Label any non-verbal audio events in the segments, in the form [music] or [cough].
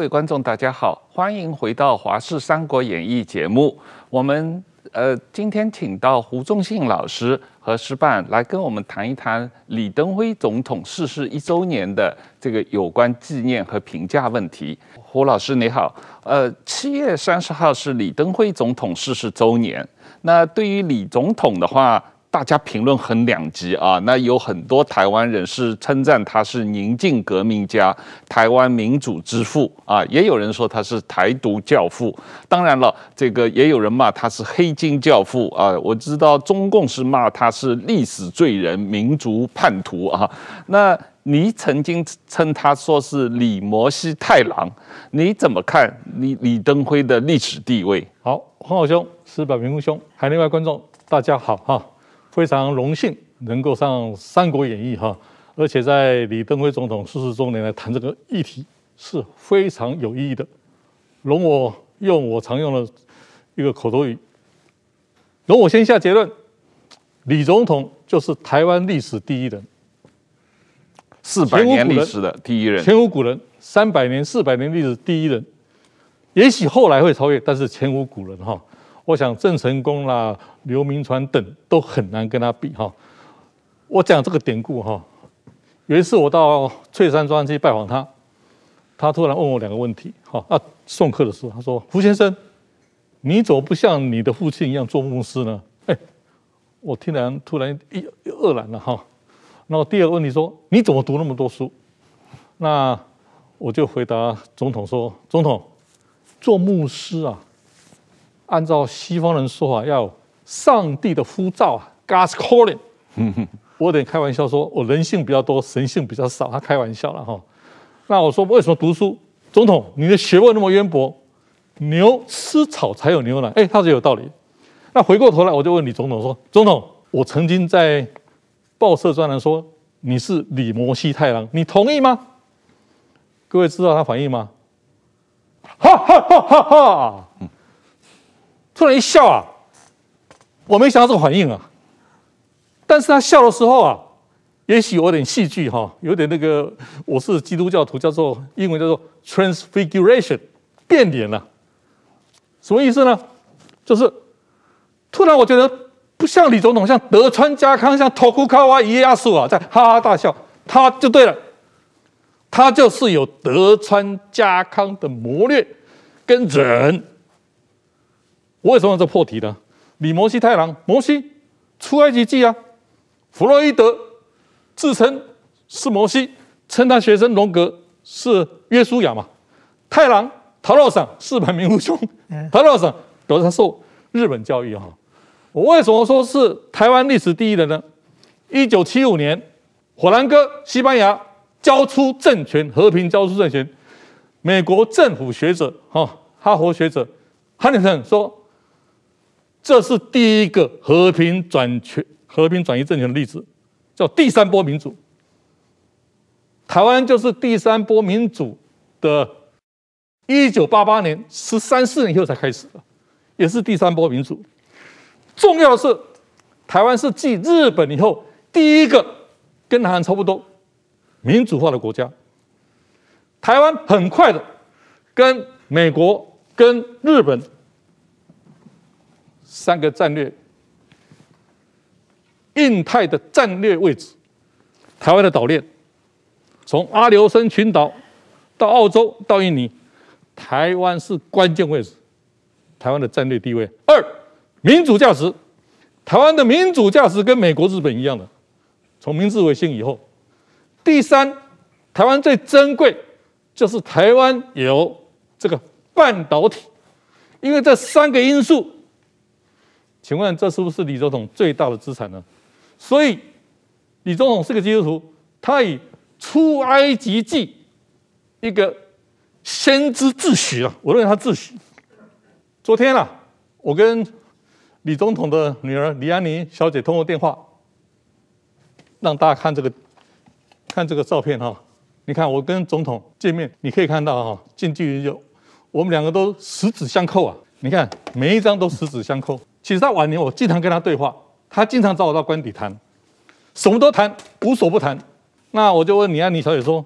各位观众，大家好，欢迎回到《华视三国演义》节目。我们呃今天请到胡仲信老师和师范来跟我们谈一谈李登辉总统逝世一周年的这个有关纪念和评价问题。胡老师你好，呃，七月三十号是李登辉总统逝世周年。那对于李总统的话，大家评论很两极啊，那有很多台湾人是称赞他是宁静革命家、台湾民主之父啊，也有人说他是台独教父。当然了，这个也有人骂他是黑金教父啊。我知道中共是骂他是历史罪人、民族叛徒啊。那你曾经称他说是李摩西太郎，你怎么看李李登辉的历史地位？好，黄好兄、矢板明夫兄，海内外观众，大家好哈。非常荣幸能够上《三国演义》哈，而且在李登辉总统逝世周年来谈这个议题是非常有意义的。容我用我常用的一个口头语，容我先下结论：李总统就是台湾历史第一人，四百年历史的第一人，前无古人，三百年、四百年历史第一人，也许后来会超越，但是前无古人哈。我想郑成功啦、刘铭传等都很难跟他比哈。我讲这个典故哈，有一次我到翠山庄去拜访他，他突然问我两个问题哈。啊，送客的时候他说：“胡先生，你怎么不像你的父亲一样做牧师呢？”哎，我听然突然一愕然了哈。然后第二个问题说：“你怎么读那么多书？”那我就回答总统说：“总统，做牧师啊。”按照西方人说法，要上帝的呼召啊，God's calling。我有点开玩笑说，我人性比较多，神性比较少。他开玩笑了哈。那我说为什么读书？总统，你的学问那么渊博，牛吃草才有牛奶。哎，他说有道理。那回过头来，我就问李总统说：总统，我曾经在报社专栏说你是李摩西太郎，你同意吗？各位知道他反应吗？哈哈哈哈哈！突然一笑啊，我没想到这个反应啊。但是他笑的时候啊，也许有点戏剧哈，有点那个，我是基督教徒，叫做英文叫做 transfiguration，变脸了。什么意思呢？就是突然我觉得不像李总统，像德川家康，像托库卡瓦伊亚苏啊，在哈哈大笑，他就对了，他就是有德川家康的谋略跟忍。我为什么这破题呢？李摩西太郎，摩西出埃及记啊，弗洛伊德自称是摩西，称他学生荣格是约书亚嘛。太郎陶老桑，矢板明夫兄，陶老桑都是他受日本教育哈。我为什么说是台湾历史第一人呢？一九七五年，火兰哥西班牙交出政权，和平交出政权。美国政府学者哈，哈佛学者汉尼森说。这是第一个和平转权、和平转移政权的例子，叫第三波民主。台湾就是第三波民主的，一九八八年十三四年以后才开始的，也是第三波民主。重要的是，台湾是继日本以后第一个跟南韩差不多民主化的国家。台湾很快的跟美国、跟日本。三个战略，印太的战略位置，台湾的岛链，从阿留申群岛到澳洲到印尼，台湾是关键位置，台湾的战略地位。二，民主价值，台湾的民主价值跟美国、日本一样的，从明治维新以后。第三，台湾最珍贵就是台湾有这个半导体，因为这三个因素。请问这是不是李总统最大的资产呢？所以李总统是个基督徒，他以出埃及记一个先知自诩啊，我认为他自诩。昨天啊，我跟李总统的女儿李安妮小姐通过电话，让大家看这个看这个照片哈。你看我跟总统见面，你可以看到哈，近距离就我们两个都十指相扣啊。你看每一张都十指相扣。其实他晚年，我经常跟他对话，他经常找我到官邸谈，什么都谈，无所不谈。那我就问李安妮小姐说：“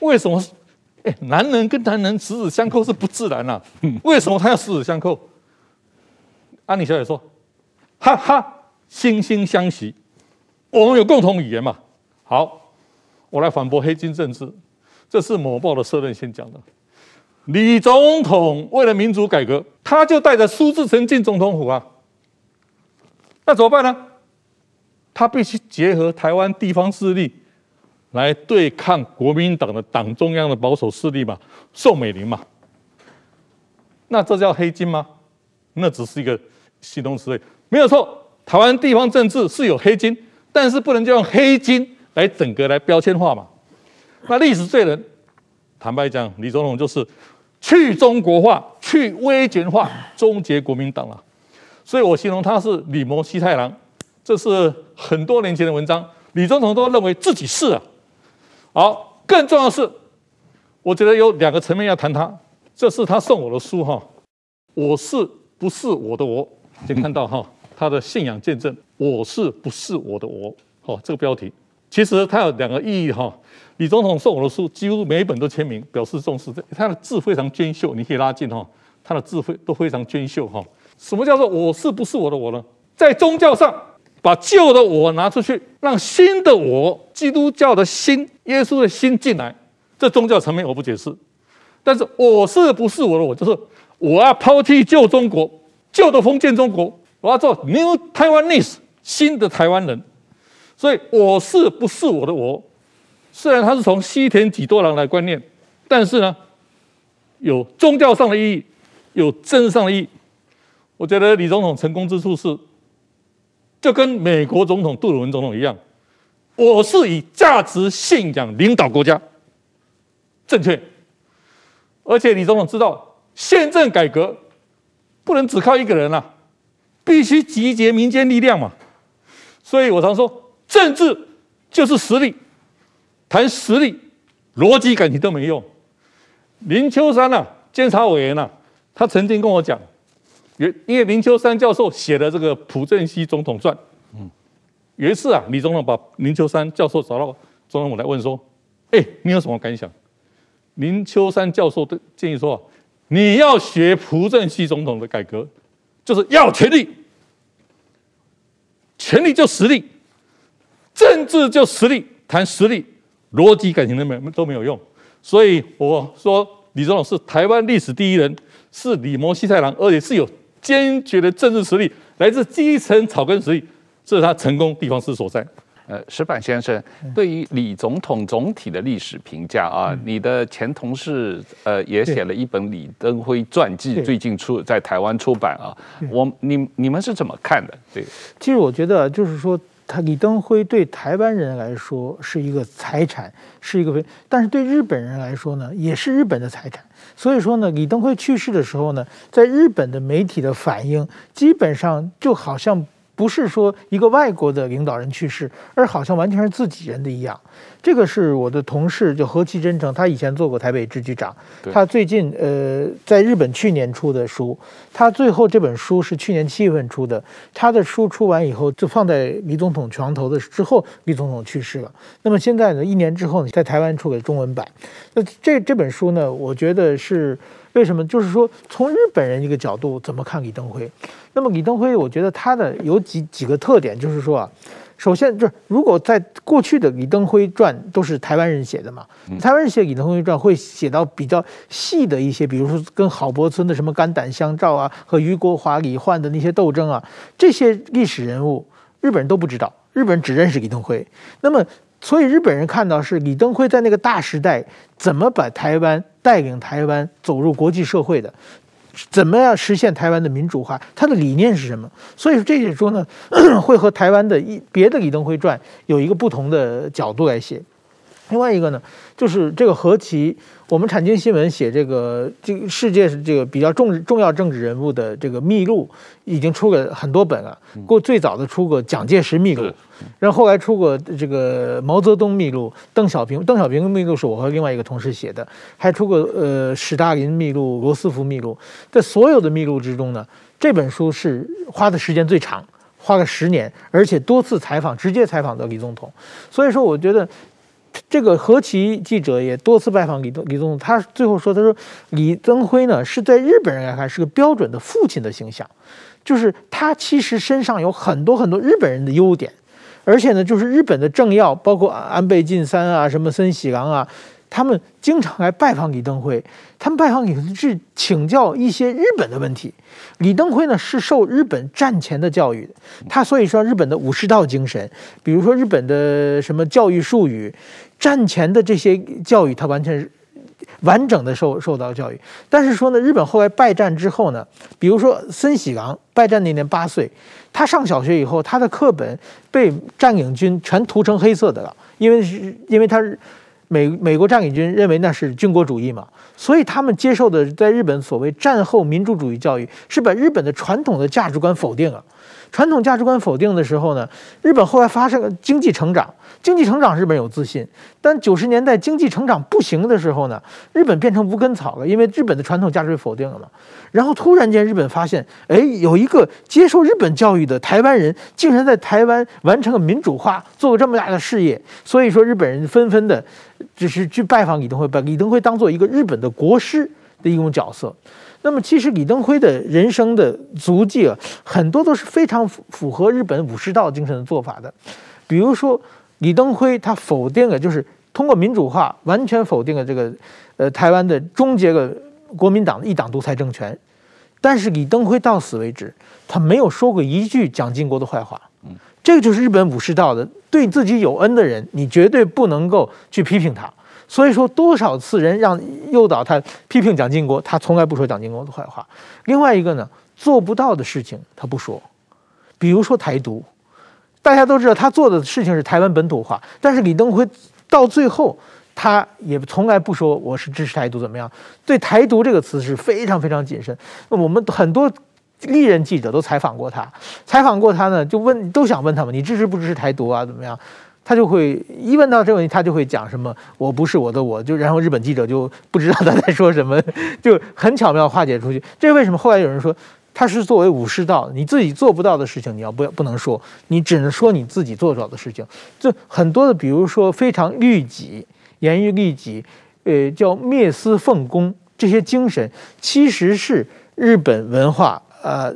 为什么哎，男人跟男人十指相扣是不自然啊，[laughs] 为什么他要十指相扣？安妮小姐说：“哈哈，惺惺相惜，我们有共同语言嘛。”好，我来反驳黑金政治，这是某报的社论先讲的。李总统为了民主改革，他就带着苏志诚进总统府啊。那怎么办呢？他必须结合台湾地方势力来对抗国民党的党中央的保守势力嘛，宋美龄嘛。那这叫黑金吗？那只是一个形容词，没有错。台湾地方政治是有黑金，但是不能就用黑金来整个来标签化嘛。那历史罪人，坦白讲，李总统就是。去中国化，去威权化，终结国民党了。所以我形容他是李摩西太郎，这是很多年前的文章。李总统都认为自己是啊。好，更重要的是，我觉得有两个层面要谈他。这是他送我的书哈，我是不是我的我？先看到哈，他的信仰见证，我是不是我的我？好，这个标题，其实它有两个意义哈。李总统送我的书，几乎每一本都签名，表示重视。他的字非常娟秀，你可以拉近哈，他的字非都非常娟秀哈。什么叫做我是不是我的我呢？在宗教上，把旧的我拿出去，让新的我，基督教的心、耶稣的心进来。这宗教层面我不解释，但是我是不是我的我，就是我要抛弃旧中国、旧的封建中国，我要做 New Taiwanese 新的台湾人。所以我是不是我的我？虽然他是从西田几多郎来观念，但是呢，有宗教上的意义，有政治上的意义。我觉得李总统成功之处是，就跟美国总统杜鲁门总统一样，我是以价值信仰领导国家，正确。而且李总统知道，宪政改革不能只靠一个人啊，必须集结民间力量嘛。所以我常说，政治就是实力。谈实力、逻辑、感情都没用。林秋山呐、啊，监察委员呐、啊，他曾经跟我讲，因因为林秋山教授写的这个朴正熙总统传，嗯，有一次啊，李总统把林秋山教授找到总统府来问说：“哎，你有什么感想？”林秋山教授的建议说：“你要学朴正熙总统的改革，就是要权力，权力就实力，政治就实力，谈实力。”逻辑感情都没都没有用，所以我说李总统是台湾历史第一人，是李摩西太郎，而且是有坚决的政治实力，来自基层草根实力，这是他成功地方之所在。呃，石板先生对于李总统总体的历史评价啊，嗯、你的前同事呃也写了一本李登辉传记，最近出在台湾出版啊，我你你们是怎么看的？对，其实我觉得就是说。他李登辉对台湾人来说是一个财产，是一个非，但是对日本人来说呢，也是日本的财产。所以说呢，李登辉去世的时候呢，在日本的媒体的反应，基本上就好像。不是说一个外国的领导人去世，而好像完全是自己人的一样。这个是我的同事，就何其真诚，他以前做过台北支局长，他最近呃在日本去年出的书，他最后这本书是去年七月份出的。他的书出完以后，就放在李总统床头的之后，李总统去世了。那么现在呢，一年之后呢，在台湾出给中文版。那这这本书呢，我觉得是。为什么？就是说，从日本人一个角度怎么看李登辉？那么李登辉，我觉得他的有几几个特点，就是说啊，首先就是如果在过去的李登辉传都是台湾人写的嘛，台湾人写李登辉传会写到比较细的一些，比如说跟郝柏村的什么肝胆相照啊，和俞国华、李焕的那些斗争啊，这些历史人物，日本人都不知道，日本人只认识李登辉。那么。所以日本人看到是李登辉在那个大时代怎么把台湾带领台湾走入国际社会的，怎么样实现台湾的民主化，他的理念是什么？所以说这些书呢，[clears throat] 会和台湾的一别的李登辉传有一个不同的角度来写。另外一个呢，就是这个何其。我们产经新闻写这个这个世界是这个比较重重要政治人物的这个秘录，已经出了很多本了。过最早的出过蒋介石秘录，然后后来出过这个毛泽东秘录，邓小平邓小平秘录是我和另外一个同事写的，还出过呃史大林秘录、罗斯福秘录。在所有的秘录之中呢，这本书是花的时间最长，花了十年，而且多次采访，直接采访的李总统。所以说，我觉得。这个何其记者也多次拜访李宗李宗，他最后说：“他说李增辉呢是在日本人来看是个标准的父亲的形象，就是他其实身上有很多很多日本人的优点，而且呢，就是日本的政要，包括安倍晋三啊，什么森喜朗啊。”他们经常来拜访李登辉，他们拜访李登辉是请教一些日本的问题。李登辉呢是受日本战前的教育，他所以说日本的武士道精神，比如说日本的什么教育术语，战前的这些教育他完全是完整的受受到教育。但是说呢，日本后来败战之后呢，比如说森喜朗败战那年八岁，他上小学以后，他的课本被占领军全涂成黑色的了，因为是因为他是。美美国占领军认为那是军国主义嘛，所以他们接受的在日本所谓战后民主主义教育，是把日本的传统的价值观否定了。传统价值观否定的时候呢，日本后来发生了经济成长，经济成长日本有自信，但九十年代经济成长不行的时候呢，日本变成无根草了，因为日本的传统价值被否定了嘛。然后突然间日本发现，哎，有一个接受日本教育的台湾人，竟然在台湾完成了民主化，做了这么大的事业，所以说日本人纷纷的，就是去拜访李登辉，把李登辉当做一个日本的国师的一种角色。那么，其实李登辉的人生的足迹啊，很多都是非常符合日本武士道精神的做法的。比如说，李登辉他否定了，就是通过民主化完全否定了这个呃台湾的终结了国民党的一党独裁政权。但是李登辉到死为止，他没有说过一句蒋经国的坏话。这个就是日本武士道的，对自己有恩的人，你绝对不能够去批评他。所以说，多少次人让诱导他批评蒋经国，他从来不说蒋经国的坏话。另外一个呢，做不到的事情他不说，比如说台独，大家都知道他做的事情是台湾本土化，但是李登辉到最后他也从来不说我是支持台独怎么样，对台独这个词是非常非常谨慎。我们很多历任记者都采访过他，采访过他呢，就问都想问他们，你支持不支持台独啊？怎么样？他就会一问到这个问题，他就会讲什么“我不是我的我”，就然后日本记者就不知道他在说什么，[laughs] 就很巧妙化解出去。这为什么？后来有人说他是作为武士道，你自己做不到的事情，你要不要不能说，你只能说你自己做到的事情。就很多的，比如说非常律己、严于律己，呃，叫灭私奉公这些精神，其实是日本文化呃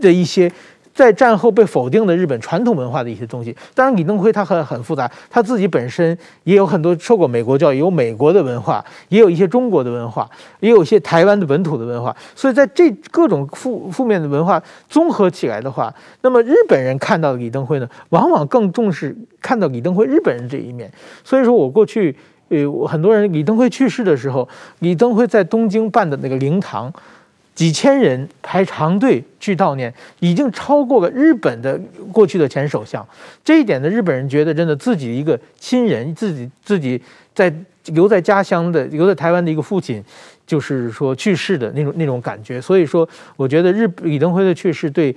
的一些。在战后被否定的日本传统文化的一些东西，当然李登辉他很很复杂，他自己本身也有很多受过美国教育，有美国的文化，也有一些中国的文化，也有一些台湾的本土的文化，所以在这各种负负面的文化综合起来的话，那么日本人看到的李登辉呢，往往更重视看到李登辉日本人这一面。所以说我过去呃，很多人李登辉去世的时候，李登辉在东京办的那个灵堂。几千人排长队去悼念，已经超过了日本的过去的前首相。这一点呢，日本人觉得真的自己一个亲人，自己自己在留在家乡的、留在台湾的一个父亲，就是说去世的那种那种感觉。所以说，我觉得日李登辉的去世对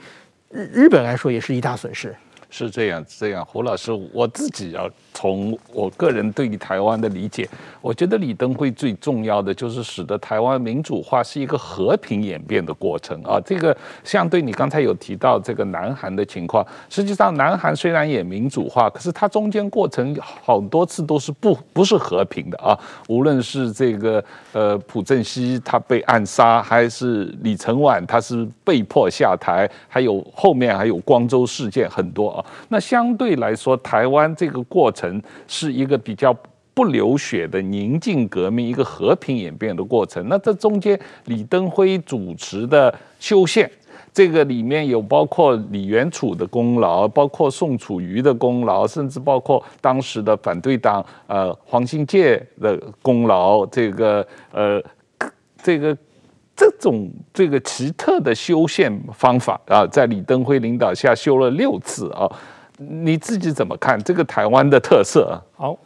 日日本来说也是一大损失。是这样，这样，胡老师，我自己要从我个人对于台湾的理解，我觉得李登辉最重要的就是使得台湾民主化是一个和平演变的过程啊。这个相对你刚才有提到这个南韩的情况，实际上南韩虽然也民主化，可是它中间过程好多次都是不不是和平的啊。无论是这个呃朴正熙他被暗杀，还是李承晚他是被迫下台，还有后面还有光州事件很多啊。那相对来说，台湾这个过程是一个比较不流血的宁静革命，一个和平演变的过程。那这中间，李登辉主持的修宪，这个里面有包括李元楚的功劳，包括宋楚瑜的功劳，甚至包括当时的反对党呃黄信介的功劳。这个呃，这个。这种这个奇特的修宪方法啊，在李登辉领导下修了六次啊，你自己怎么看这个台湾的特色？好，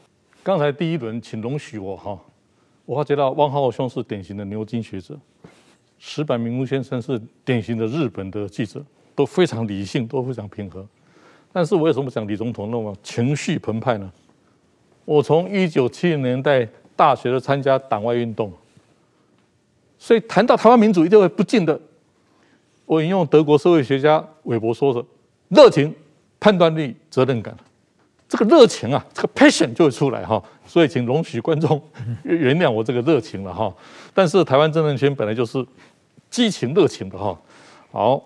刚才第一轮，请容许我哈，我发觉到汪浩浩兄是典型的牛津学者，石板明夫先生是典型的日本的记者，都非常理性，都非常平和。但是我为什么讲李总统那么情绪澎湃呢？我从一九七零年代大学的参加党外运动。所以谈到台湾民主，一定会不禁的。我引用德国社会学家韦伯说的：热情、判断力、责任感。这个热情啊，这个 passion 就会出来哈。所以请容许观众原谅我这个热情了哈。但是台湾政治圈本来就是激情热情的哈。好，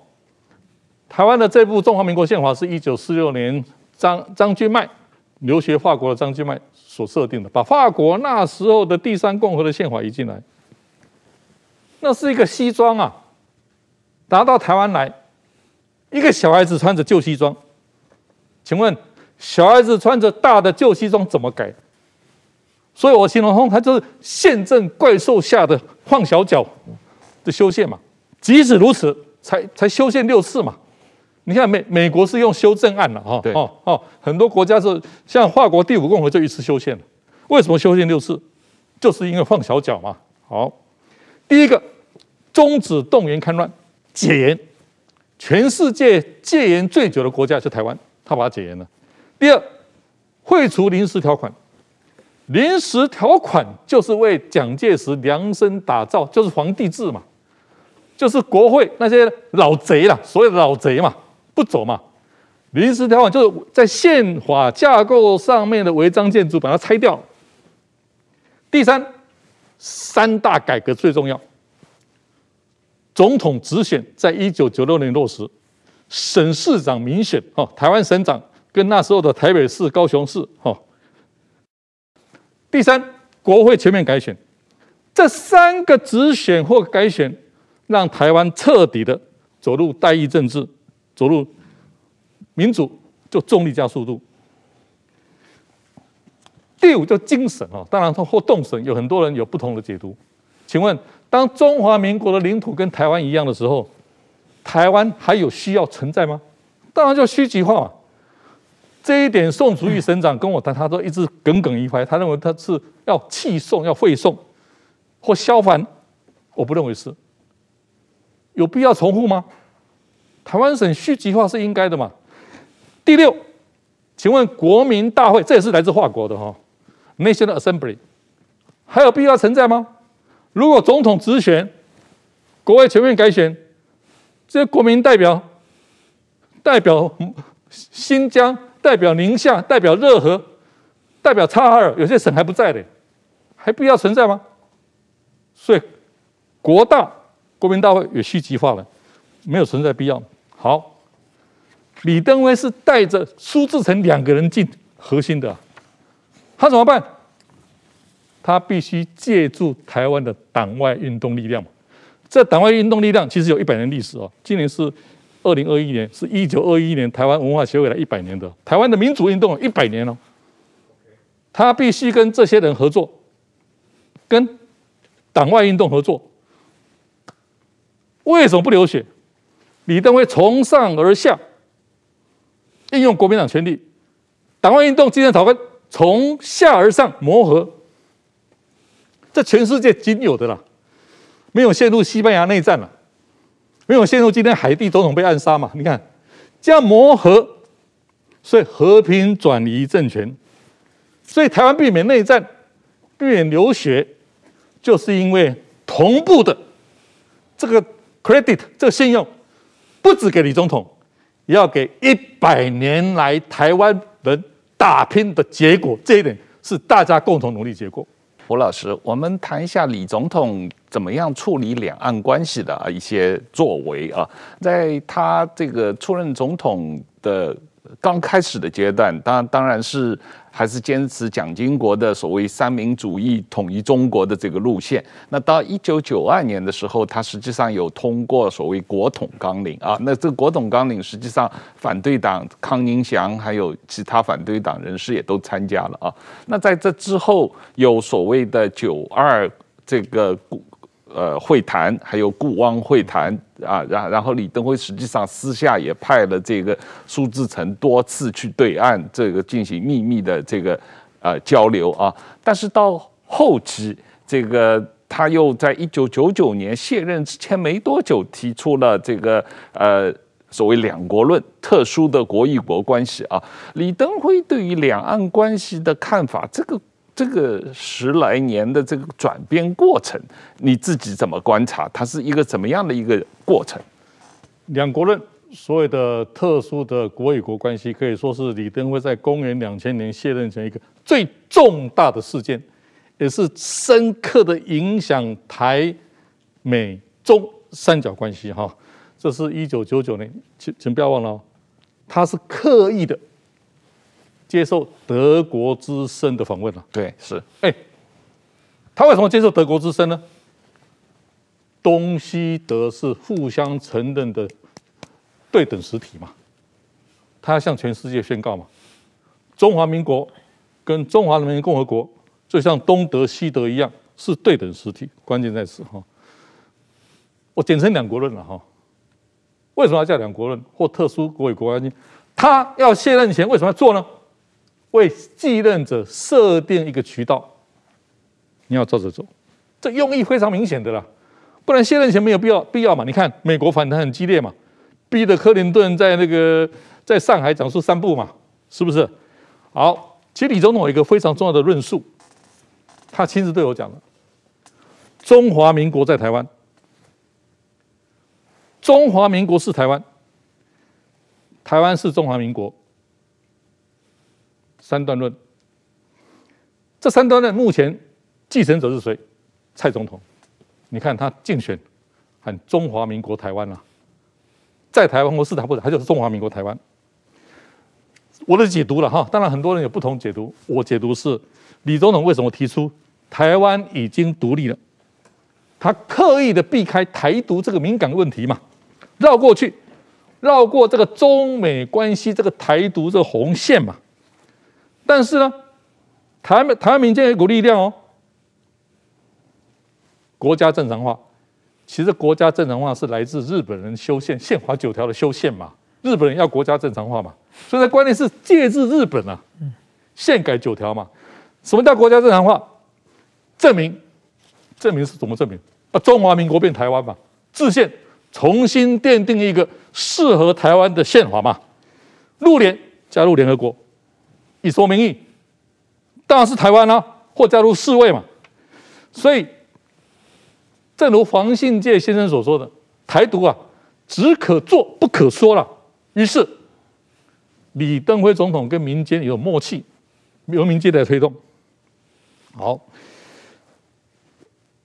台湾的这部中华民国宪法是一九四六年张张君迈留学法国的张君迈所设定的，把法国那时候的第三共和的宪法移进来。那是一个西装啊，拿到台湾来，一个小孩子穿着旧西装，请问小孩子穿着大的旧西装怎么改？所以我形容他就是宪政怪兽下的放小脚的修宪嘛。即使如此，才才修宪六次嘛。你看美美国是用修正案了哈，哦哦，很多国家是像法国第五共和就一次修宪了。为什么修宪六次？就是因为放小脚嘛。好。第一个，终止动员戡乱，解严，全世界戒严最久的国家是台湾，他把它解严了。第二，废除临时条款，临时条款就是为蒋介石量身打造，就是皇帝制嘛，就是国会那些老贼啦，所有的老贼嘛，不走嘛。临时条款就是在宪法架构上面的违章建筑，把它拆掉。第三。三大改革最重要，总统直选在一九九六年落实，省市长民选，哈，台湾省长跟那时候的台北市、高雄市，哈。第三，国会全面改选，这三个直选或改选，让台湾彻底的走入代议政治，走入民主，就重力加速度。第五就精神啊，当然它或动神，有很多人有不同的解读。请问，当中华民国的领土跟台湾一样的时候，台湾还有需要存在吗？当然叫虚极化嘛。这一点，宋主义省长跟我谈，他都一直耿耿于怀，他认为他是要弃宋、要废宋或削藩，我不认为是。有必要重复吗？台湾省虚极化是应该的嘛。第六，请问国民大会，这也是来自法国的哈。National Assembly 还有必要存在吗？如果总统直选，国会全面改选，这些国民代表代表新疆、代表宁夏、代表热河、代表察哈尔，有些省还不在的，还必要存在吗？所以国大国民大会也虚极化了，没有存在必要。好，李登辉是带着苏志诚两个人进核心的。他怎么办？他必须借助台湾的党外运动力量。这党外运动力量其实有一百年历史哦。今年是二零二一年，是一九二一年台湾文化协会来一百年的台湾的民主运动一百年了。他必须跟这些人合作，跟党外运动合作。为什么不流血？李登辉从上而下应用国民党权力，党外运动今天讨论。从下而上磨合，这全世界仅有的了，没有陷入西班牙内战了，没有陷入今天海地总统被暗杀嘛？你看这样磨合，所以和平转移政权，所以台湾避免内战，避免流血，就是因为同步的这个 credit 这个信用，不只给李总统，也要给一百年来台湾人。打拼的结果，这一点是大家共同努力结果。胡老师，我们谈一下李总统怎么样处理两岸关系的啊一些作为啊，在他这个出任总统的。刚开始的阶段，当当然是还是坚持蒋经国的所谓三民主义统一中国的这个路线。那到一九九二年的时候，他实际上有通过所谓国统纲领啊。那这个国统纲领实际上反对党康宁祥还有其他反对党人士也都参加了啊。那在这之后，有所谓的九二这个。呃，会谈还有顾汪会谈啊，然然后李登辉实际上私下也派了这个苏志诚多次去对岸这个进行秘密的这个呃交流啊，但是到后期这个他又在一九九九年卸任之前没多久提出了这个呃所谓两国论，特殊的国与国关系啊，李登辉对于两岸关系的看法这个。这个十来年的这个转变过程，你自己怎么观察？它是一个怎么样的一个过程？两国论所谓的特殊的国与国关系，可以说是李登辉在公元两千年卸任前一个最重大的事件，也是深刻的影响台美中三角关系。哈，这是一九九九年，请请不要忘了，他是刻意的接受德国之声的访问了。对，是，哎，他为什么接受德国之声呢？东西德是互相承认的对等实体嘛，他要向全世界宣告嘛，中华民国跟中华人民共和国就像东德西德一样是对等实体，关键在此哈。我简称两国论了哈。为什么要叫两国论或特殊国与国关系？他要卸任前为什么要做呢？为继任者设定一个渠道，你要照着走，这用意非常明显的啦。不然卸任前没有必要必要嘛？你看美国反弹很激烈嘛，逼得克林顿在那个在上海讲述三不嘛，是不是？好，其实李总统有一个非常重要的论述，他亲自对我讲了：中华民国在台湾，中华民国是台湾，台湾是中华民国，三段论。这三段论目前继承者是谁？蔡总统。你看他竞选喊中华民国台湾啊，在台湾或是台不，他就是中华民国台湾。我的解读了哈，当然很多人有不同解读。我解读是李总统为什么提出台湾已经独立了，他刻意的避开台独这个敏感问题嘛，绕过去，绕过这个中美关系这个台独这个红线嘛。但是呢，台湾台湾民间有一股力量哦。国家正常化，其实国家正常化是来自日本人修宪，宪法九条的修宪嘛。日本人要国家正常化嘛，所以关键是借自日本啊，宪改九条嘛。什么叫国家正常化？证明，证明是怎么证明？啊，中华民国变台湾嘛，制宪，重新奠定一个适合台湾的宪法嘛。入联加入联合国，以说明义，当然是台湾啊，或加入世卫嘛。所以。正如黄信介先生所说的，台独啊，只可做不可说了。于是，李登辉总统跟民间有默契，由民间来推动。好，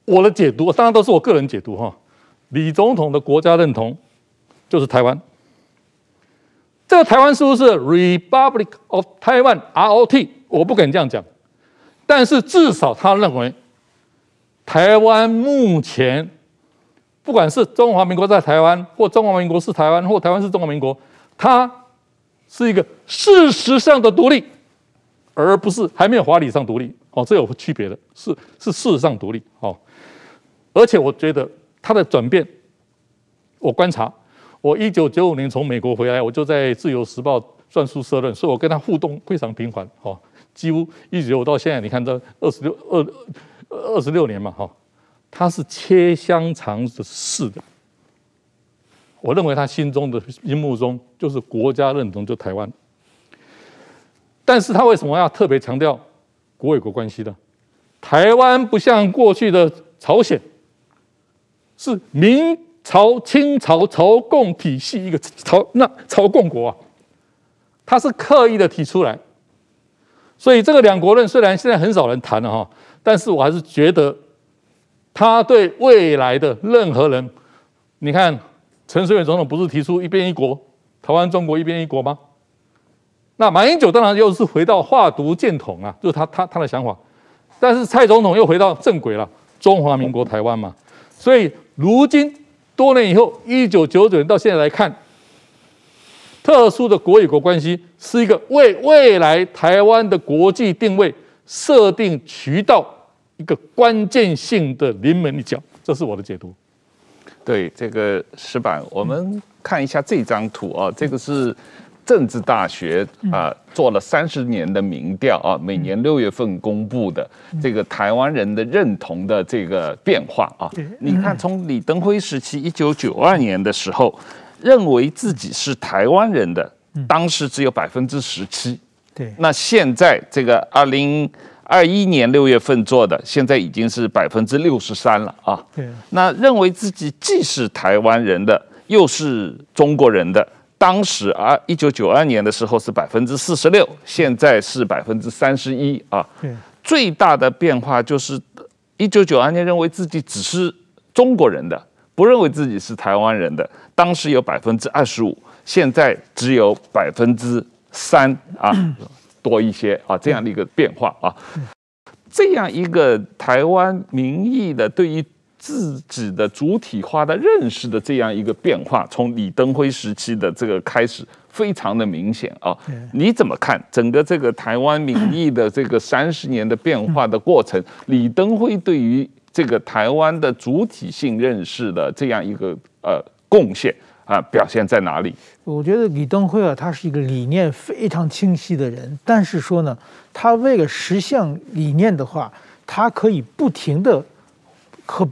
我的解读当然都是我个人解读哈。李总统的国家认同就是台湾，这个台湾是不是 Republic of Taiwan（ROT）？我不敢这样讲，但是至少他认为。台湾目前，不管是中华民国在台湾，或中华民国是台湾，或台湾是中华民国，它是一个事实上的独立，而不是还没有法理上独立。哦，这有区别的，是是事实上独立。哦，而且我觉得它的转变，我观察，我一九九五年从美国回来，我就在《自由时报》撰述社论，所以我跟他互动非常频繁。哦，几乎一直有到现在，你看这二十六二。二十六年嘛，哈，他是切香肠的似的。我认为他心中的心目中就是国家认同，就台湾。但是他为什么要特别强调国与国关系呢？台湾不像过去的朝鲜，是民朝、清朝朝贡体系一个朝那朝贡国啊，他是刻意的提出来。所以这个两国论虽然现在很少人谈了哈。但是我还是觉得，他对未来的任何人，你看，陈水扁总统不是提出一边一国，台湾中国一边一国吗？那马英九当然又是回到划独建统啊，就是他他他的想法。但是蔡总统又回到正轨了，中华民国台湾嘛。所以如今多年以后，一九九九年到现在来看，特殊的国与国关系是一个为未来台湾的国际定位。设定渠道一个关键性的临门一脚，这是我的解读。对这个石板，我们看一下这张图啊，这个是政治大学啊做了三十年的民调啊，每年六月份公布的这个台湾人的认同的这个变化啊。你看，从李登辉时期一九九二年的时候，认为自己是台湾人的，当时只有百分之十七。对，那现在这个二零二一年六月份做的，现在已经是百分之六十三了啊。对，那认为自己既是台湾人的，又是中国人的。当时啊，一九九二年的时候是百分之四十六，现在是百分之三十一啊。最大的变化就是，一九九二年认为自己只是中国人的，不认为自己是台湾人的，当时有百分之二十五，现在只有百分之三啊，多一些啊，这样的一个变化啊。这样一个台湾民意的对于自己的主体化的认识的这样一个变化，从李登辉时期的这个开始，非常的明显啊。你怎么看整个这个台湾民意的这个三十年的变化的过程？[laughs] 李登辉对于这个台湾的主体性认识的这样一个呃贡献啊，表现在哪里？我觉得李登辉啊，他是一个理念非常清晰的人，但是说呢，他为了实现理念的话，他可以不停的。和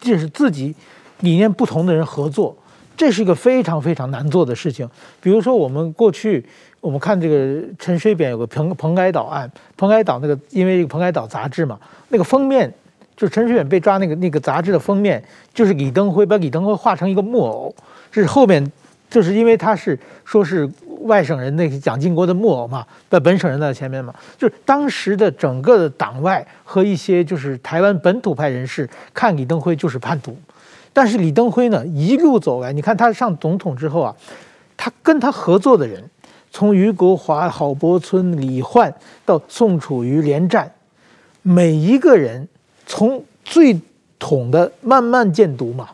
就是自己理念不同的人合作，这是一个非常非常难做的事情。比如说，我们过去我们看这个陈水扁有个蓬蓬莱岛案，蓬莱岛那个因为蓬莱岛杂志嘛，那个封面就是陈水扁被抓那个那个杂志的封面，就是李登辉把李登辉画成一个木偶，是后面就是因为他是说是。外省人那个蒋经国的木偶嘛，在本省人在前面嘛，就是当时的整个的党外和一些就是台湾本土派人士看李登辉就是叛徒，但是李登辉呢一路走来，你看他上总统之后啊，他跟他合作的人，从俞国华、郝柏村、李焕到宋楚瑜连战，每一个人从最统的慢慢渐读嘛。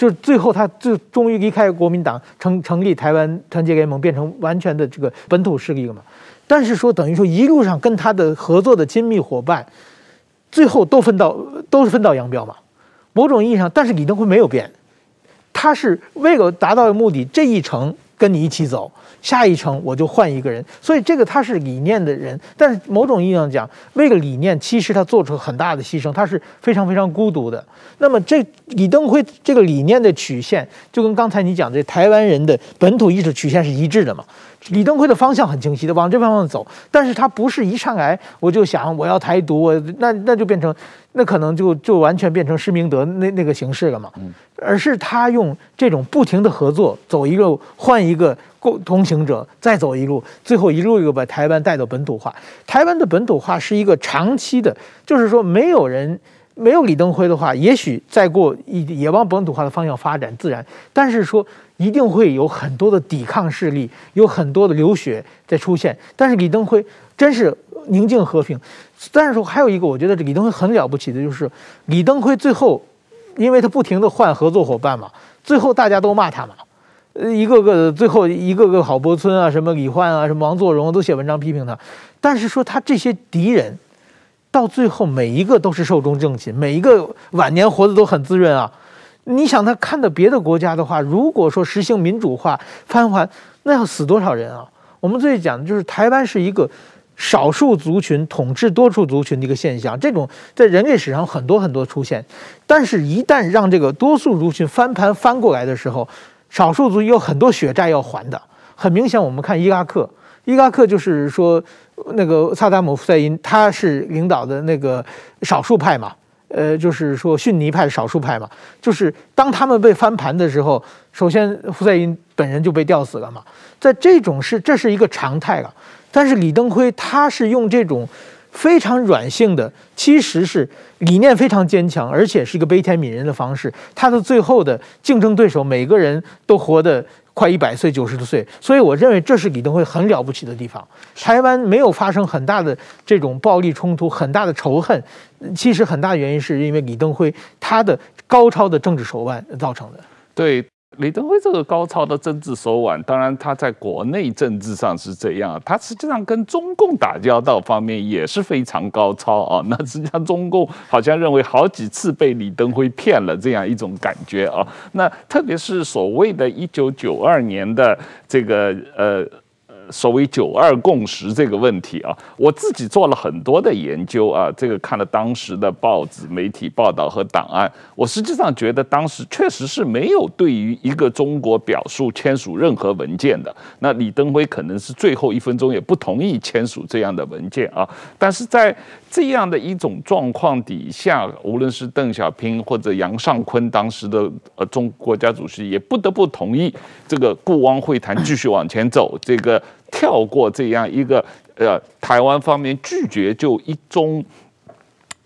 就是最后，他就终于离开国民党，成成立台湾团结联盟，变成完全的这个本土势力了嘛。但是说，等于说一路上跟他的合作的亲密伙伴，最后都分道都是分道扬镳嘛。某种意义上，但是李登辉没有变，他是为了达到目的，这一程跟你一起走。下一程我就换一个人，所以这个他是理念的人，但是某种意义上讲，为了理念，其实他做出很大的牺牲，他是非常非常孤独的。那么这李登辉这个理念的曲线，就跟刚才你讲的台湾人的本土意识曲线是一致的嘛？李登辉的方向很清晰的往这方向走，但是他不是一上来我就想我要台独，我那那就变成那可能就就完全变成施明德那那个形式了嘛？而是他用这种不停的合作，走一个换一个共同行者，再走一路，最后一路又把台湾带到本土化。台湾的本土化是一个长期的，就是说没有人没有李登辉的话，也许再过一也往本土化的方向发展自然，但是说。一定会有很多的抵抗势力，有很多的流血在出现。但是李登辉真是宁静和平。但是说还有一个，我觉得李登辉很了不起的，就是李登辉最后，因为他不停的换合作伙伴嘛，最后大家都骂他嘛，呃，一个个的最后一个个郝柏村啊，什么李焕啊，什么王作荣都写文章批评他。但是说他这些敌人，到最后每一个都是寿终正寝，每一个晚年活得都很滋润啊。你想他看到别的国家的话，如果说实行民主化翻还，那要死多少人啊？我们最讲的就是台湾是一个少数族群统治多数族群的一个现象，这种在人类史上很多很多出现。但是，一旦让这个多数族群翻盘翻过来的时候，少数族有很多血债要还的。很明显，我们看伊拉克，伊拉克就是说那个萨达姆胡塞因他是领导的那个少数派嘛。呃，就是说逊尼派的少数派嘛，就是当他们被翻盘的时候，首先胡塞因本人就被吊死了嘛。在这种是这是一个常态了，但是李登辉他是用这种非常软性的，其实是理念非常坚强，而且是一个悲天悯人的方式。他的最后的竞争对手每个人都活得快一百岁、九十多岁，所以我认为这是李登辉很了不起的地方。台湾没有发生很大的这种暴力冲突、很大的仇恨，其实很大原因是因为李登辉他的高超的政治手腕造成的。对。李登辉这个高超的政治手腕，当然他在国内政治上是这样，他实际上跟中共打交道方面也是非常高超啊。那实际上中共好像认为好几次被李登辉骗了这样一种感觉啊。那特别是所谓的一九九二年的这个呃。所谓“九二共识”这个问题啊，我自己做了很多的研究啊，这个看了当时的报纸、媒体报道和档案，我实际上觉得当时确实是没有对于一个中国表述签署任何文件的。那李登辉可能是最后一分钟也不同意签署这样的文件啊。但是在这样的一种状况底下，无论是邓小平或者杨尚昆当时的呃中国家主席，也不得不同意这个故汪会谈继续往前走，这个跳过这样一个呃台湾方面拒绝就一中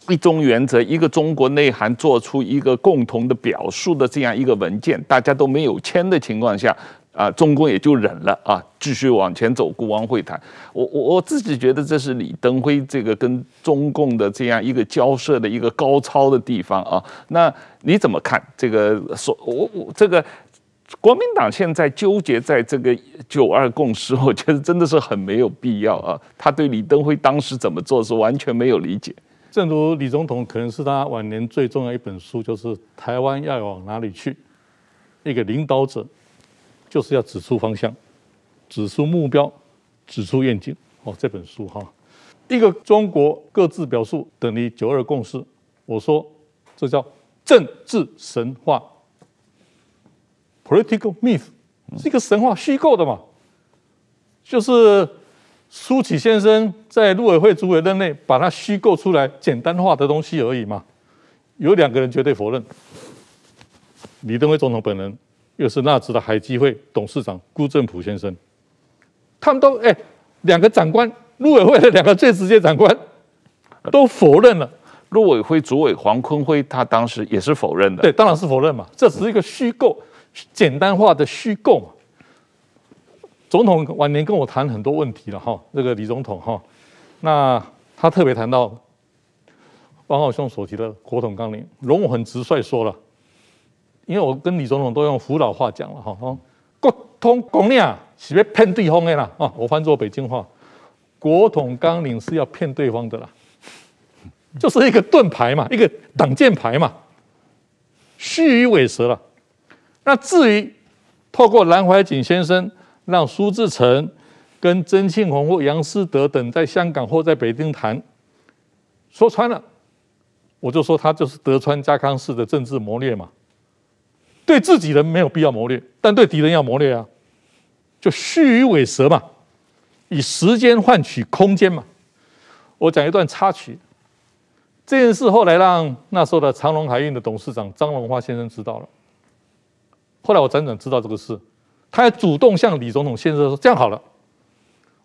一中原则一个中国内涵做出一个共同的表述的这样一个文件，大家都没有签的情况下。啊，中共也就忍了啊，继续往前走。故汪会谈，我我我自己觉得这是李登辉这个跟中共的这样一个交涉的一个高超的地方啊。那你怎么看这个？说我我这个国民党现在纠结在这个九二共识，我觉得真的是很没有必要啊。他对李登辉当时怎么做是完全没有理解。正如李总统可能是他晚年最重要一本书，就是《台湾要往哪里去》，一个领导者。就是要指出方向，指出目标，指出愿景。哦，这本书哈，一个中国各自表述等于九二共识。我说这叫政治神话，political myth，是一个神话虚构的嘛？就是苏起先生在陆委会主委任内把它虚构出来、简单化的东西而已嘛。有两个人绝对否认，李登辉总统本人。又是那时的海基会董事长辜振甫先生，他们都哎，两个长官，陆委会的两个最直接长官都否认了。陆委会主委黄坤辉他当时也是否认的。对，当然是否认嘛，这只是一个虚构、简单化的虚构嘛。总统晚年跟我谈很多问题了哈，这个李总统哈，那他特别谈到王浩兄所提的国统纲领，容我很直率说了。因为我跟李总统都用福佬话讲了哈，国统纲领是要骗对方的啦，啊，我翻作北京话，国统纲领是要骗对方的啦，就是一个盾牌嘛，一个挡箭牌嘛，虚与委蛇了。那至于透过蓝怀瑾先生让苏志诚跟曾庆红或杨思德等在香港或在北京谈，说穿了，我就说他就是德川家康式的政治谋略嘛。对自己人没有必要谋略，但对敌人要谋略啊，就虚与委蛇嘛，以时间换取空间嘛。我讲一段插曲，这件事后来让那时候的长荣海运的董事长张荣发先生知道了。后来我辗转知道这个事，他还主动向李总统先生说：“这样好了，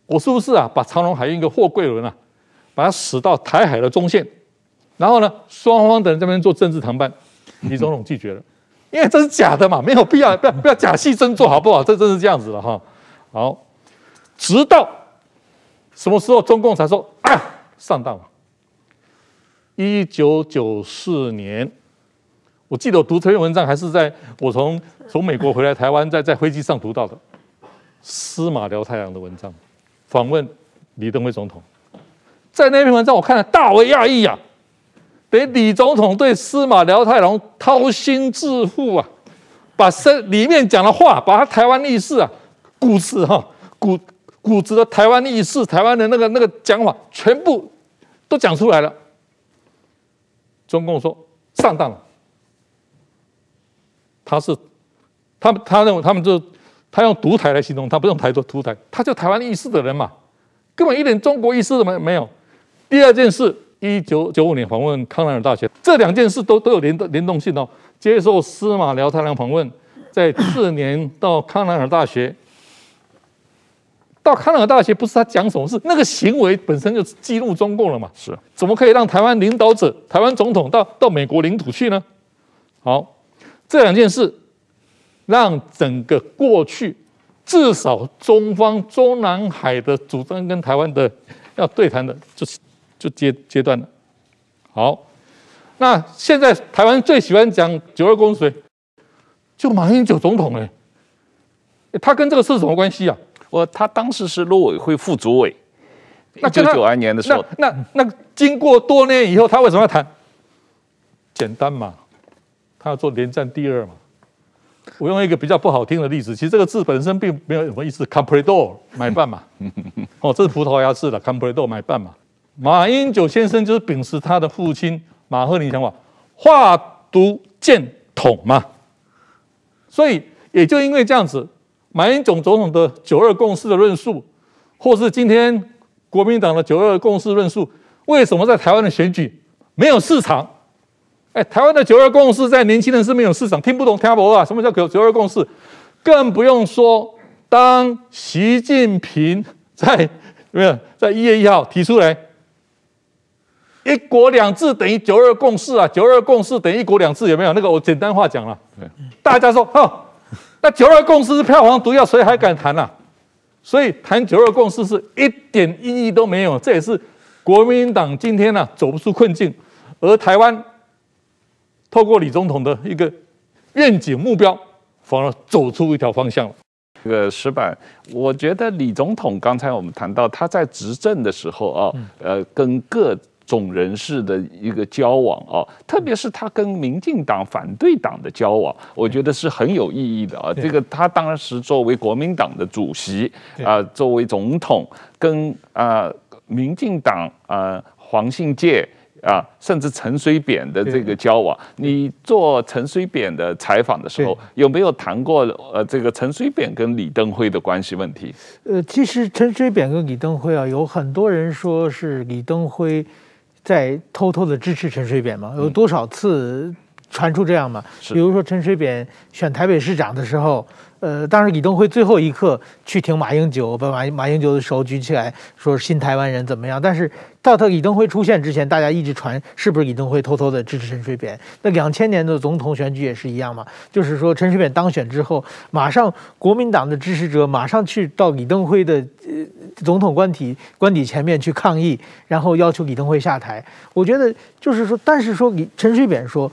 我是不是啊，把长荣海运一个货柜轮啊，把它驶到台海的中线，然后呢，双方的人在这边做政治谈判。”李总统拒绝了。[laughs] 因为这是假的嘛，没有必要，不要不要假戏真做，好不好？这真是这样子的哈。好，直到什么时候中共才说啊上当了？一九九四年，我记得我读这篇文章还是在我从从美国回来台湾，在在飞机上读到的司马辽太郎的文章，访问李登辉总统，在那篇文章我看了大为讶异呀。得李总统对司马辽太郎掏心置腹啊，把身里面讲的话，把他台湾历史啊，故事哈骨骨子的台湾历史，台湾的那个那个讲法，全部都讲出来了。中共说上当了，他是他们他认为他们就他用独台来形容，他不用台独独台，他就台湾意识的人嘛，根本一点中国意识都没没有。第二件事。一九九五年访问康奈尔大学，这两件事都都有联动联动性哦。接受司马辽太郎访问，在次年到康奈尔大学，到康奈尔大学不是他讲什么事，那个行为本身就激怒中共了嘛？是，怎么可以让台湾领导者、台湾总统到到美国领土去呢？好，这两件事让整个过去至少中方中南海的主张跟台湾的要对谈的，就是。就阶阶段了，好，那现在台湾最喜欢讲九二共识，就马英九总统哎，他跟这个是什么关系啊？我他当时是陆委会副主委，一九九二年的时候，那那，那经过多年以后，他为什么要谈？简单嘛，他要做连战第二嘛，我用一个比较不好听的例子，其实这个字本身并没有什么意思，comprador 买办嘛，[laughs] 哦，这是葡萄牙字的 comprador 买办嘛。马英九先生就是秉持他的父亲马赫林想法，化独建统嘛。所以也就因为这样子，马英九总统的九二共识的论述，或是今天国民党的九二共识论述，为什么在台湾的选举没有市场？哎，台湾的九二共识在年轻人是没有市场，听不懂听不懂啊？什么叫九九二共识？更不用说，当习近平在没有 [laughs] 在一月一号提出来“一国两制等于九二共识”啊，“九二共识等于一国两制”有没有？那个我简单话讲了，大家说哦，那九二共识是票房毒药，谁还敢谈啊？所以谈九二共识是一点意义都没有。这也是国民党今天呢、啊、走不出困境，而台湾。透过李总统的一个愿景目标，反而走出一条方向了。这个石板，我觉得李总统刚才我们谈到他在执政的时候啊，呃，跟各种人士的一个交往啊，特别是他跟民进党反对党的交往，我觉得是很有意义的啊。这个他当时作为国民党的主席啊，作为总统，跟啊民进党啊黄信介。啊，甚至陈水扁的这个交往，你做陈水扁的采访的时候，有没有谈过呃这个陈水扁跟李登辉的关系问题？呃，其实陈水扁跟李登辉啊，有很多人说是李登辉在偷偷的支持陈水扁嘛，有多少次传出这样嘛？比如说陈水扁选台北市长的时候。呃，当时李登辉最后一刻去挺马英九，把马马英九的手举起来，说新台湾人怎么样？但是到他李登辉出现之前，大家一直传是不是李登辉偷偷的支持陈水扁？那两千年的总统选举也是一样嘛，就是说陈水扁当选之后，马上国民党的支持者马上去到李登辉的呃总统官邸官邸前面去抗议，然后要求李登辉下台。我觉得就是说，但是说李陈水扁说。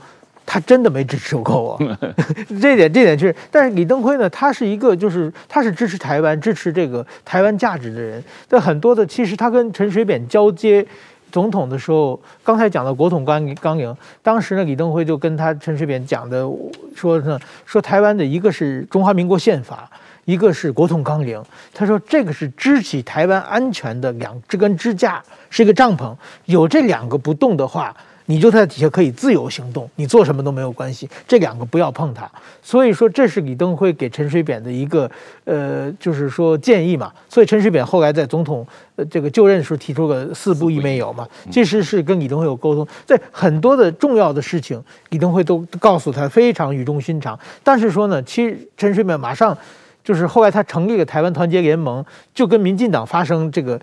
他真的没支持过我，[laughs] 这点这点确实。但是李登辉呢，他是一个就是他是支持台湾、支持这个台湾价值的人。但很多的其实他跟陈水扁交接总统的时候，刚才讲的国统纲纲领，当时呢李登辉就跟他陈水扁讲的说呢，说台湾的一个是中华民国宪法，一个是国统纲领。他说这个是支起台湾安全的两这根支架，是一个帐篷，有这两个不动的话。你就在底下可以自由行动，你做什么都没有关系。这两个不要碰它。所以说，这是李登辉给陈水扁的一个呃，就是说建议嘛。所以陈水扁后来在总统呃这个就任时候提出个四不一没有嘛，其实是跟李登辉有沟通，在很多的重要的事情，李登辉都告诉他非常语重心长。但是说呢，其实陈水扁马上就是后来他成立了台湾团结联盟，就跟民进党发生这个。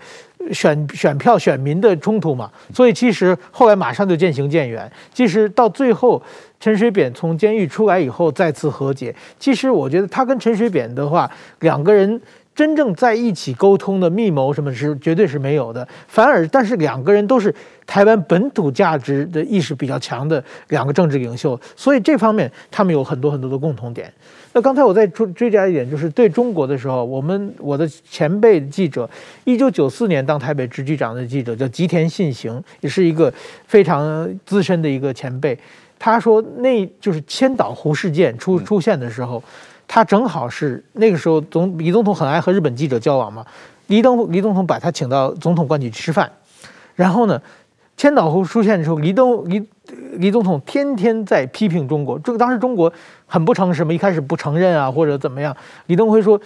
选选票选民的冲突嘛，所以其实后来马上就渐行渐远。其实到最后，陈水扁从监狱出来以后再次和解。其实我觉得他跟陈水扁的话，两个人真正在一起沟通的密谋什么是绝对是没有的。反而，但是两个人都是台湾本土价值的意识比较强的两个政治领袖，所以这方面他们有很多很多的共同点。那刚才我再追追加一点，就是对中国的时候，我们我的前辈记者，一九九四年当台北支局长的记者叫吉田信行，也是一个非常资深的一个前辈。他说，那就是千岛湖事件出出现的时候，他正好是那个时候总李总统很爱和日本记者交往嘛，李登李总统把他请到总统官邸去吃饭，然后呢，千岛湖出现的时候，李登李。李总统天天在批评中国，这个当时中国很不诚实嘛，一开始不承认啊，或者怎么样。李登辉说，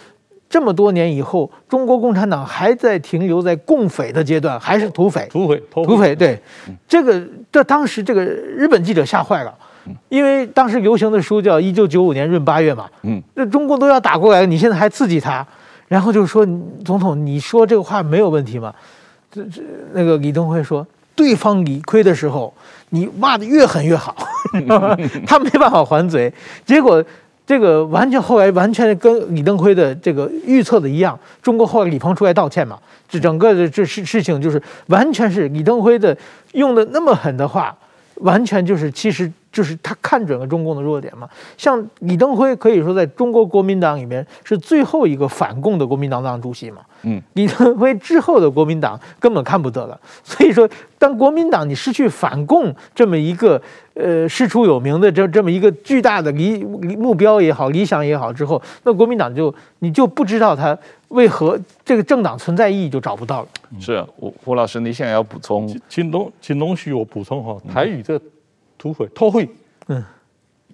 这么多年以后，中国共产党还在停留在共匪的阶段，还是土匪？土匪，土匪。对，这个这当时这个日本记者吓坏了，因为当时流行的书叫《一九九五年闰八月》嘛，嗯，那中国都要打过来了，你现在还刺激他，然后就说总统，你说这个话没有问题吗？这这那个李登辉说。对方理亏的时候，你骂的越狠越好，[laughs] 他没办法还嘴。结果这个完全后来完全跟李登辉的这个预测的一样，中国后来李鹏出来道歉嘛，这整个的这事事情就是完全是李登辉的用的那么狠的话，完全就是其实就是他看准了中共的弱点嘛。像李登辉可以说在中国国民党里面是最后一个反共的国民党党主席嘛。嗯，李登辉之后的国民党根本看不得了。所以说，当国民党你失去反共这么一个呃师出有名的这这么一个巨大的理目标也好，理想也好之后，那国民党就你就不知道他为何这个政党存在意义就找不到了。是胡胡老师，你现在要补充？请容请容许我补充哈，台语这个土匪、偷窃，嗯，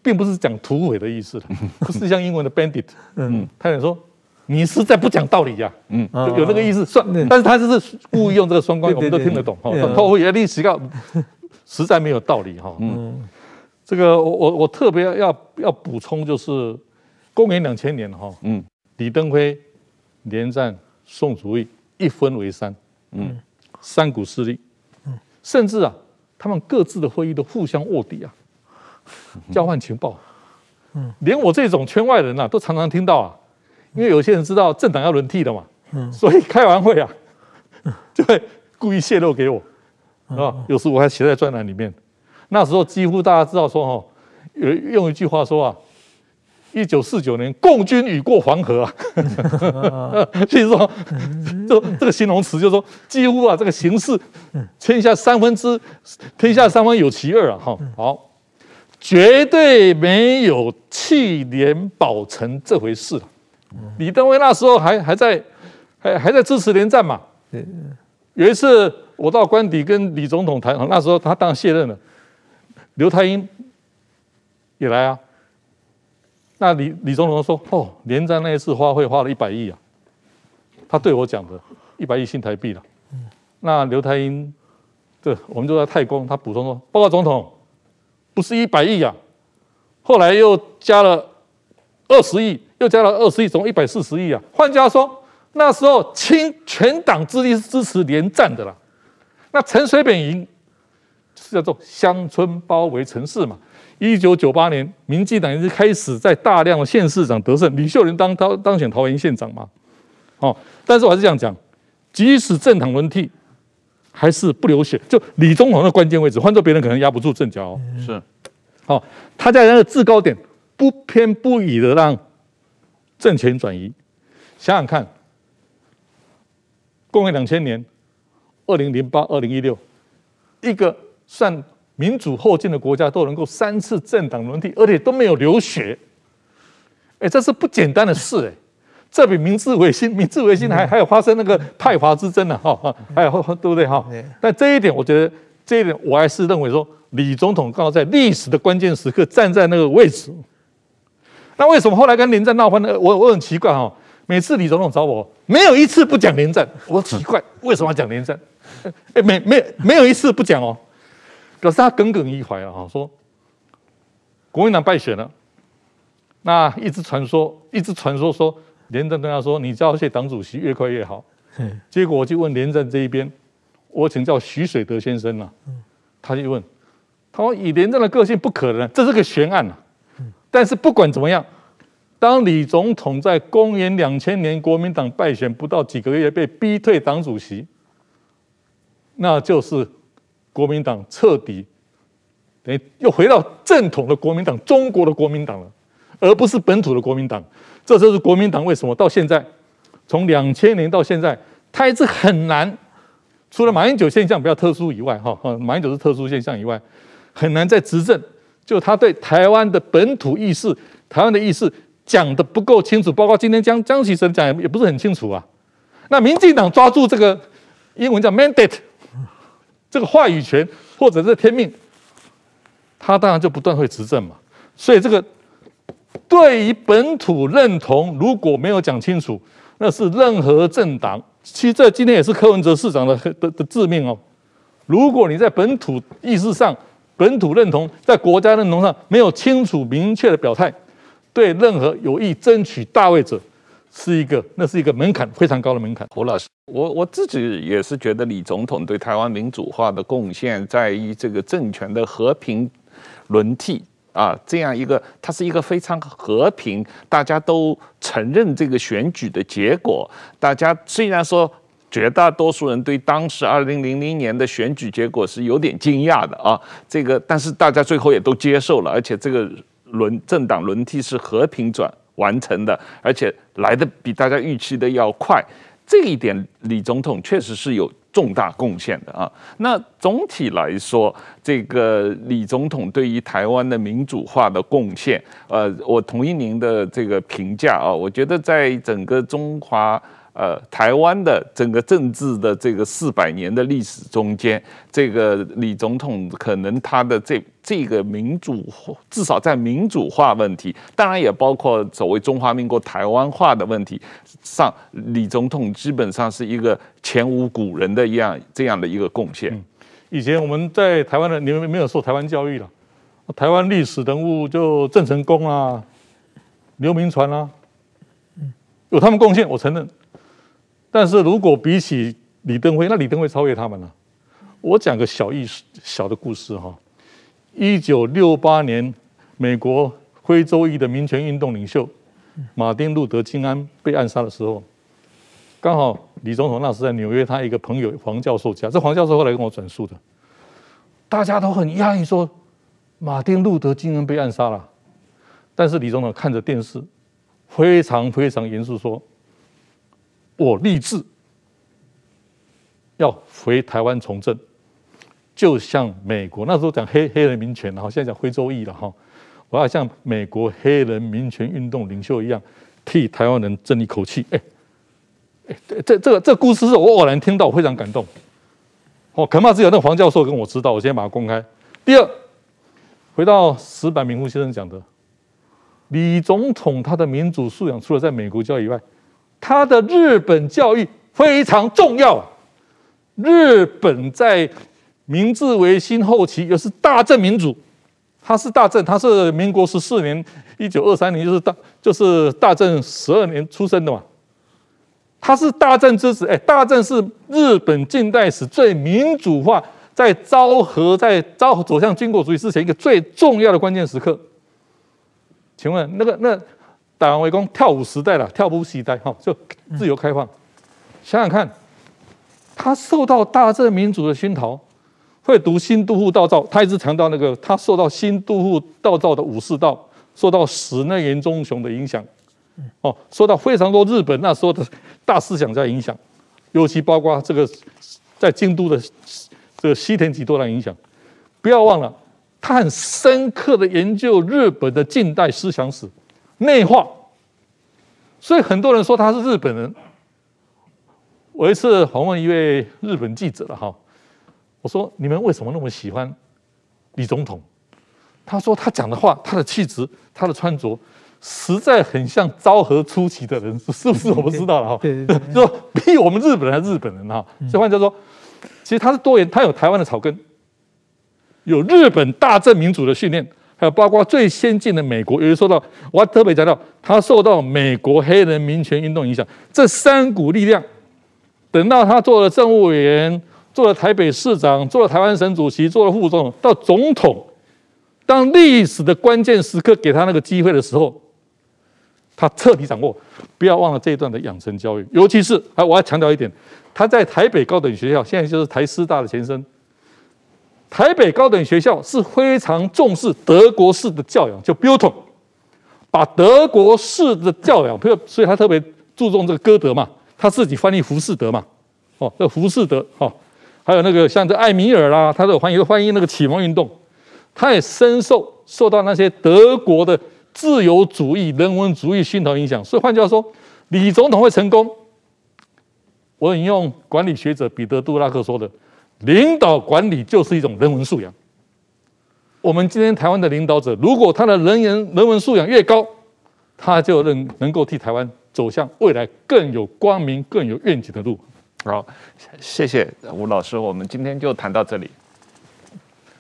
并不是讲土匪的意思的，[laughs] 不是像英文的 bandit，嗯，他想说你实在不讲道理呀，嗯，有那个意思算，但是他就是故意用这个双关语，我们都听得懂哈，偷窃历史告 [laughs] 实在没有道理哈，嗯，这个我我我特别要要补充就是公元两千年哈，嗯，李登辉连战宋祖义一分为三。嗯，三股势力，嗯，甚至啊，他们各自的会议都互相卧底啊，交换情报，嗯，连我这种圈外人啊，都常常听到啊，因为有些人知道政党要轮替的嘛，嗯，所以开完会啊，[laughs] 就会故意泄露给我，啊，有时我还写在专栏里面，那时候几乎大家知道说哦，有用一句话说啊。一九四九年，共军已过黄河啊，所 [laughs] 以说，就这个形容词就是说，几乎啊，这个形势，天下三分之天下三分有其二啊，哈，好，绝对没有弃连保成这回事了。李登辉那时候还还在还还在支持连战嘛。有一次我到官邸跟李总统谈，那时候他当然卸任了，刘太英也来啊。那李李总统说：“哦，连战那一次花费花了一百亿啊，他对我讲的，一百亿新台币了。”那刘太英，这我们就在太公，他补充说：“报告总统，不是一百亿啊，后来又加了二十亿，又加了二十亿，总共一百四十亿啊。换句话说，那时候倾全党之力是支持连战的啦。那陈水扁赢是叫做乡村包围城市嘛。”一九九八年，民进党已经开始在大量的县市长得胜，李秀莲当当当选桃园县长嘛，哦，但是我还是这样讲，即使政党轮替，还是不流血。就李总统的关键位置，换做别人可能压不住阵脚哦。是，哦，他在那个制高点，不偏不倚的让政权转移。想想看，公元两千年，二零零八、二零一六，一个算。民主后进的国家都能够三次政党轮替，而且都没有流血，哎，这是不简单的事哎，这比明治维新，明治维新还还有发生那个派阀之争呢哈，还有对不对哈？但这一点，我觉得这一点我还是认为说，李总统刚好在历史的关键时刻站在那个位置。那为什么后来跟连战闹翻呢？我我很奇怪哈，每次李总统找我，没有一次不讲连战，我奇怪为什么要讲连战？哎，没没没有一次不讲哦。可是他耿耿于怀了哈，说国民党败选了，那一直传说，一直传说说连战跟他说，你交谢党主席越快越好。结果我就问连战这一边，我请教许水德先生了，他就问，他说以连战的个性不可能，这是个悬案呐。但是不管怎么样，当李总统在公元两千年国民党败选不到几个月被逼退党主席，那就是。国民党彻底等于又回到正统的国民党，中国的国民党了，而不是本土的国民党。这就是国民党为什么到现在，从两千年到现在，他一直很难，除了马英九现象比较特殊以外，哈，马英九是特殊现象以外，很难再执政。就他对台湾的本土意识、台湾的意识讲得不够清楚，包括今天江江启臣讲也不是很清楚啊。那民进党抓住这个英文叫 mandate。这个话语权或者是天命，他当然就不断会执政嘛。所以这个对于本土认同，如果没有讲清楚，那是任何政党。其实这今天也是柯文哲市长的的的致命哦。如果你在本土意识上、本土认同，在国家认同上没有清楚明确的表态，对任何有意争取大位者，是一个，那是一个门槛非常高的门槛。胡老师，我我自己也是觉得李总统对台湾民主化的贡献，在于这个政权的和平轮替啊，这样一个，它是一个非常和平，大家都承认这个选举的结果。大家虽然说绝大多数人对当时二零零零年的选举结果是有点惊讶的啊。这个，但是大家最后也都接受了，而且这个轮政党轮替是和平转完成的，而且来的比大家预期的要快。这一点，李总统确实是有重大贡献的啊。那总体来说，这个李总统对于台湾的民主化的贡献，呃，我同意您的这个评价啊。我觉得在整个中华。呃，台湾的整个政治的这个四百年的历史中间，这个李总统可能他的这这个民主，至少在民主化问题，当然也包括所谓中华民国台湾化的问题上，李总统基本上是一个前无古人的一样这样的一个贡献。以前我们在台湾的，你们没有受台湾教育了，台湾历史人物就郑成功啊、刘铭传啊，有他们贡献，我承认。但是如果比起李登辉，那李登辉超越他们了。我讲个小意思、小的故事哈。一九六八年，美国非洲裔的民权运动领袖马丁路德金安被暗杀的时候，刚好李总统那时在纽约，他一个朋友黄教授家，这黄教授后来跟我转述的，大家都很讶异说马丁路德金安被暗杀了，但是李总统看着电视，非常非常严肃说。我立志要回台湾从政，就像美国那时候讲黑黑人民权，然后现在讲非洲裔了哈。我要像美国黑人民权运动领袖一样，替台湾人争一口气。哎，哎，这这个这个故事是我偶然听到，我非常感动。哦，恐怕只有那个黄教授跟我知道，我先把它公开。第二，回到石板明夫先生讲的，李总统他的民主素养，除了在美国教以外。他的日本教育非常重要。日本在明治维新后期又是大正民主，他是大正，他是民国十四年，一九二三年就是大就是大正十二年出生的嘛。他是大正之子，哎，大正是日本近代史最民主化，在昭和在昭和走向军国主义之前一个最重要的关键时刻。请问那个那？打完围攻，跳舞时代了，跳舞时代哈，就自由开放。想想看，他受到大正民主的熏陶，会读新都护道造，他一直强调那个，他受到新都护道造的武士道，受到室内严忠雄的影响，哦，受到非常多日本那时候的大思想家影响，尤其包括这个在京都的这个西田几多郎影响。不要忘了，他很深刻的研究日本的近代思想史。内化，所以很多人说他是日本人。我一次访问一位日本记者了哈，我说，你们为什么那么喜欢李总统？他说他讲的话，他的气质，他的穿着，实在很像昭和初期的人，是不是？我不知道了哈。对对对，就说比我们日本人还日本人哈。这话叫做，其实他是多元，他有台湾的草根，有日本大正民主的训练。还有包括最先进的美国，有人说到，我还特别讲到，他受到美国黑人民权运动影响，这三股力量，等到他做了政务委员，做了台北市长，做了台湾省主席，做了副总统，到总统，当历史的关键时刻给他那个机会的时候，他彻底掌握。不要忘了这一段的养成教育，尤其是啊，我要强调一点，他在台北高等学校，现在就是台师大的前身。台北高等学校是非常重视德国式的教养，就 Bildung，把德国式的教养，所以他特别注重这个歌德嘛，他自己翻译浮士德嘛，哦，这浮士德，哦，还有那个像这艾米尔啦，他都翻译翻译那个启蒙运动，他也深受受到那些德国的自由主义、人文主义熏陶影响。所以换句话说，李总统会成功，我引用管理学者彼得·杜拉克说的。领导管理就是一种人文素养。我们今天台湾的领导者，如果他的人员人文素养越高，他就能能够替台湾走向未来更有光明、更有愿景的路。好，谢谢吴老师，我们今天就谈到这里。